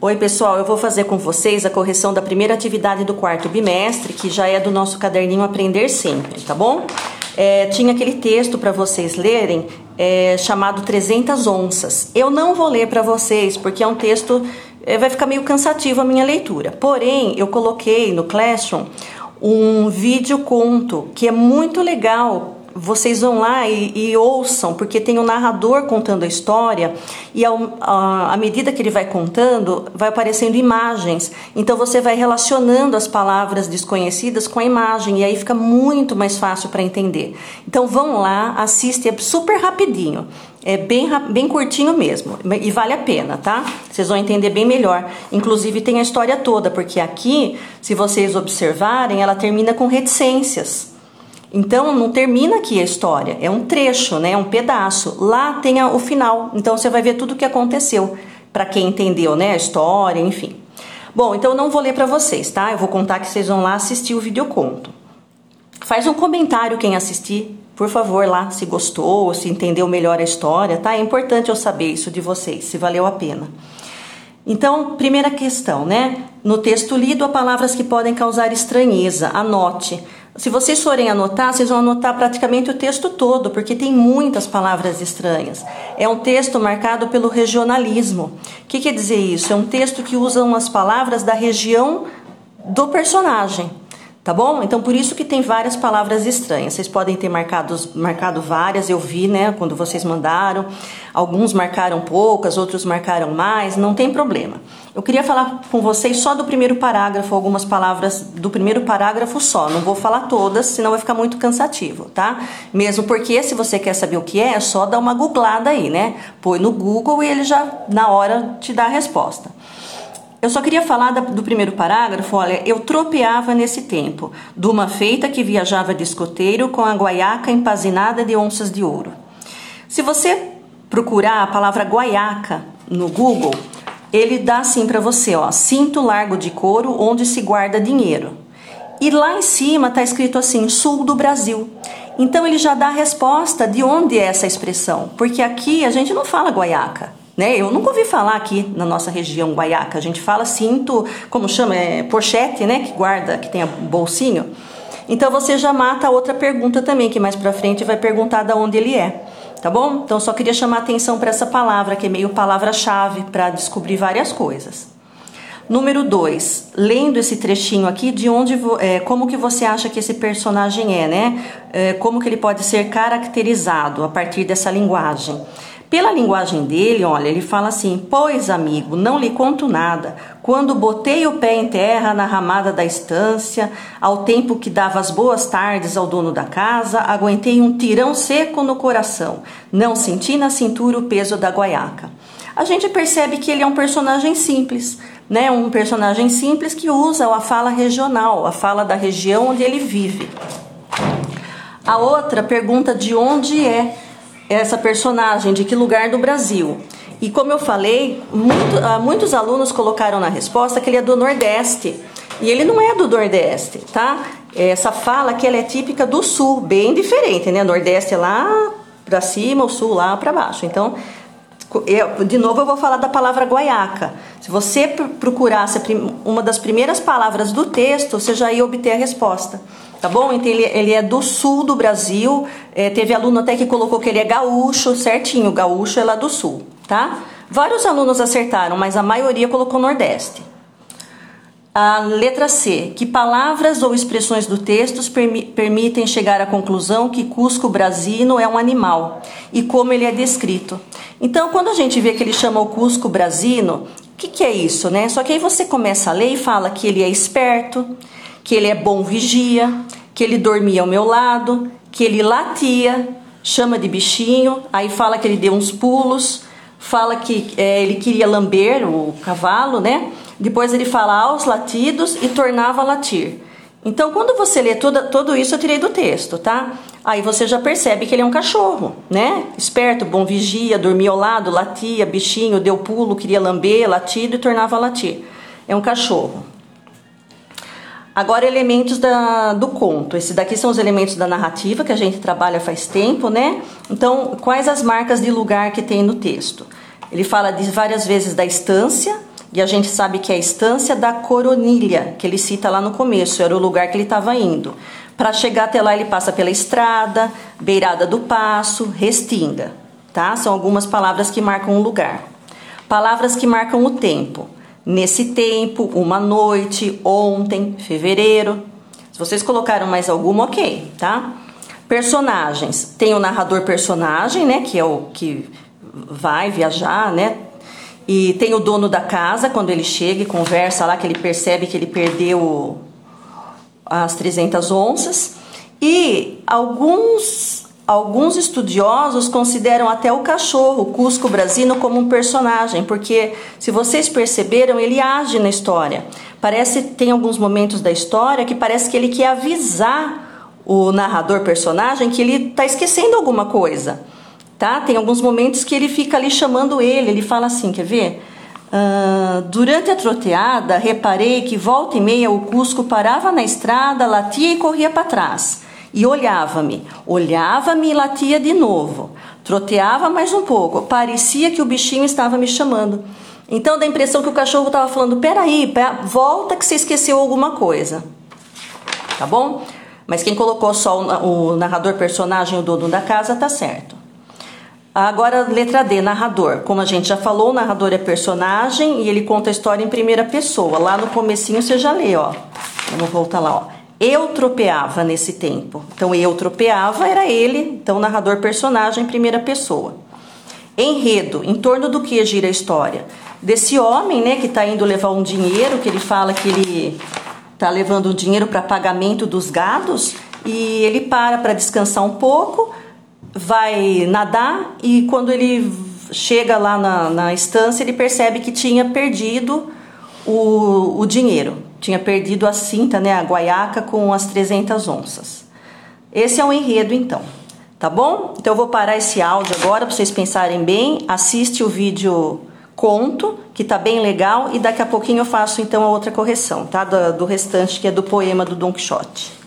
Oi, pessoal, eu vou fazer com vocês a correção da primeira atividade do quarto bimestre, que já é do nosso caderninho Aprender Sempre, tá bom? É, tinha aquele texto para vocês lerem é, chamado 300 onças. Eu não vou ler para vocês porque é um texto é, vai ficar meio cansativo a minha leitura. Porém, eu coloquei no Classroom um vídeo conto que é muito legal vocês vão lá e, e, ouçam, porque tem o um narrador contando a história e à medida que ele vai contando, vai aparecendo imagens. Então você vai relacionando as palavras desconhecidas com a imagem e aí fica muito mais fácil para entender. Então vão lá, assiste, é super rapidinho. É bem, bem curtinho mesmo e vale a pena, tá? Vocês vão entender bem melhor. Inclusive tem a história toda, porque aqui, se vocês observarem, ela termina com reticências. Então não termina aqui a história, é um trecho, né? É um pedaço. Lá tem o final, então você vai ver tudo o que aconteceu para quem entendeu, né? A história, enfim. Bom, então eu não vou ler para vocês, tá? Eu vou contar que vocês vão lá assistir o videoconto. Faz um comentário quem assistir, por favor, lá, se gostou, se entendeu melhor a história, tá? É importante eu saber isso de vocês, se valeu a pena. Então, primeira questão, né? No texto lido há palavras que podem causar estranheza. Anote. Se vocês forem anotar, vocês vão anotar praticamente o texto todo, porque tem muitas palavras estranhas. É um texto marcado pelo regionalismo. O que quer dizer isso? É um texto que usa umas palavras da região do personagem. Tá bom? Então por isso que tem várias palavras estranhas. Vocês podem ter marcado, marcado várias, eu vi, né, quando vocês mandaram. Alguns marcaram poucas, outros marcaram mais, não tem problema. Eu queria falar com vocês só do primeiro parágrafo, algumas palavras do primeiro parágrafo só. Não vou falar todas, senão vai ficar muito cansativo, tá? Mesmo porque se você quer saber o que é, é só dar uma googlada aí, né? Põe no Google e ele já na hora te dá a resposta. Eu só queria falar do primeiro parágrafo. Olha, eu tropeava nesse tempo, de uma feita que viajava de escoteiro com a guaiaca empazinada de onças de ouro. Se você procurar a palavra guaiaca no Google, ele dá assim para você, ó, cinto largo de couro onde se guarda dinheiro. E lá em cima está escrito assim, sul do Brasil. Então ele já dá a resposta de onde é essa expressão, porque aqui a gente não fala guaiaca. Né? Eu nunca ouvi falar aqui na nossa região guaiaca. A gente fala cinto, como chama? É pochete, né? Que guarda, que tem bolsinho. Então você já mata a outra pergunta também, que mais pra frente vai perguntar de onde ele é. Tá bom? Então só queria chamar atenção para essa palavra, que é meio palavra-chave para descobrir várias coisas. Número 2, lendo esse trechinho aqui, de onde, é, como que você acha que esse personagem é, né? É, como que ele pode ser caracterizado a partir dessa linguagem? Pela linguagem dele, olha, ele fala assim: Pois, amigo, não lhe conto nada. Quando botei o pé em terra na ramada da estância, ao tempo que dava as boas tardes ao dono da casa, aguentei um tirão seco no coração. Não senti na cintura o peso da guaiaca. A gente percebe que ele é um personagem simples, né? Um personagem simples que usa a fala regional, a fala da região onde ele vive. A outra pergunta de onde é essa personagem, de que lugar do Brasil. E como eu falei, muito, ah, muitos alunos colocaram na resposta que ele é do Nordeste. E ele não é do Nordeste, tá? Essa fala que ela é típica do Sul, bem diferente, né? Nordeste é lá para cima, o Sul lá para baixo. Então, eu, de novo eu vou falar da palavra guaiaca. Se você procurasse uma das primeiras palavras do texto, você já ia obter a resposta tá bom? Então ele, ele é do sul do Brasil. É, teve aluno até que colocou que ele é gaúcho, certinho. Gaúcho é lá do sul, tá? Vários alunos acertaram, mas a maioria colocou Nordeste. A letra C. Que palavras ou expressões do texto permi permitem chegar à conclusão que Cusco Brasino é um animal e como ele é descrito? Então, quando a gente vê que ele chama o Cusco Brasino, o que, que é isso, né? Só que aí você começa a ler e fala que ele é esperto, que ele é bom vigia, que ele dormia ao meu lado, que ele latia, chama de bichinho, aí fala que ele deu uns pulos, fala que é, ele queria lamber o cavalo, né? Depois ele fala aos latidos e tornava a latir. Então, quando você lê tudo, tudo isso, eu tirei do texto, tá? Aí você já percebe que ele é um cachorro, né? Esperto, bom vigia, dormia ao lado, latia, bichinho, deu pulo, queria lamber, latido e tornava a latir. É um cachorro. Agora, elementos da, do conto. Esses daqui são os elementos da narrativa que a gente trabalha faz tempo, né? Então, quais as marcas de lugar que tem no texto? Ele fala de várias vezes da estância E a gente sabe que é a estância da Coronilha, que ele cita lá no começo, era o lugar que ele estava indo. Para chegar até lá, ele passa pela estrada, beirada do passo, restinga. Tá? São algumas palavras que marcam o lugar. Palavras que marcam o tempo. Nesse tempo, uma noite, ontem, fevereiro. Se vocês colocaram mais alguma, ok, tá? Personagens. Tem o narrador personagem, né? Que é o que vai viajar, né? E tem o dono da casa, quando ele chega e conversa lá, que ele percebe que ele perdeu as 300 onças. E alguns, alguns estudiosos consideram até o cachorro, o Cusco Brasino, como um personagem, porque se vocês perceberam, ele age na história. Parece tem alguns momentos da história que parece que ele quer avisar o narrador personagem que ele está esquecendo alguma coisa tá? Tem alguns momentos que ele fica ali chamando ele, ele fala assim, quer ver? Uh, durante a troteada, reparei que volta e meia o Cusco parava na estrada, latia e corria para trás. E olhava-me, olhava-me e latia de novo. Troteava mais um pouco, parecia que o bichinho estava me chamando. Então dá a impressão que o cachorro estava falando: peraí, volta que você esqueceu alguma coisa. Tá bom? Mas quem colocou só o, o narrador personagem, o dono da casa, tá certo. Agora, letra D, narrador. Como a gente já falou, o narrador é personagem e ele conta a história em primeira pessoa. Lá no comecinho você já lê, ó. Vamos voltar lá, ó. Eu tropeava nesse tempo. Então, eu tropeava era ele, então narrador personagem em primeira pessoa. Enredo, em torno do que gira a história? Desse homem, né, que está indo levar um dinheiro, que ele fala que ele está levando o dinheiro para pagamento dos gados e ele para para descansar um pouco vai nadar e quando ele chega lá na, na estância, ele percebe que tinha perdido o, o dinheiro, tinha perdido a cinta, né, a guaiaca com as 300 onças. Esse é o enredo, então. Tá bom? Então eu vou parar esse áudio agora para vocês pensarem bem. Assiste o vídeo conto, que tá bem legal, e daqui a pouquinho eu faço então a outra correção, tá? Do, do restante que é do poema do Don Quixote.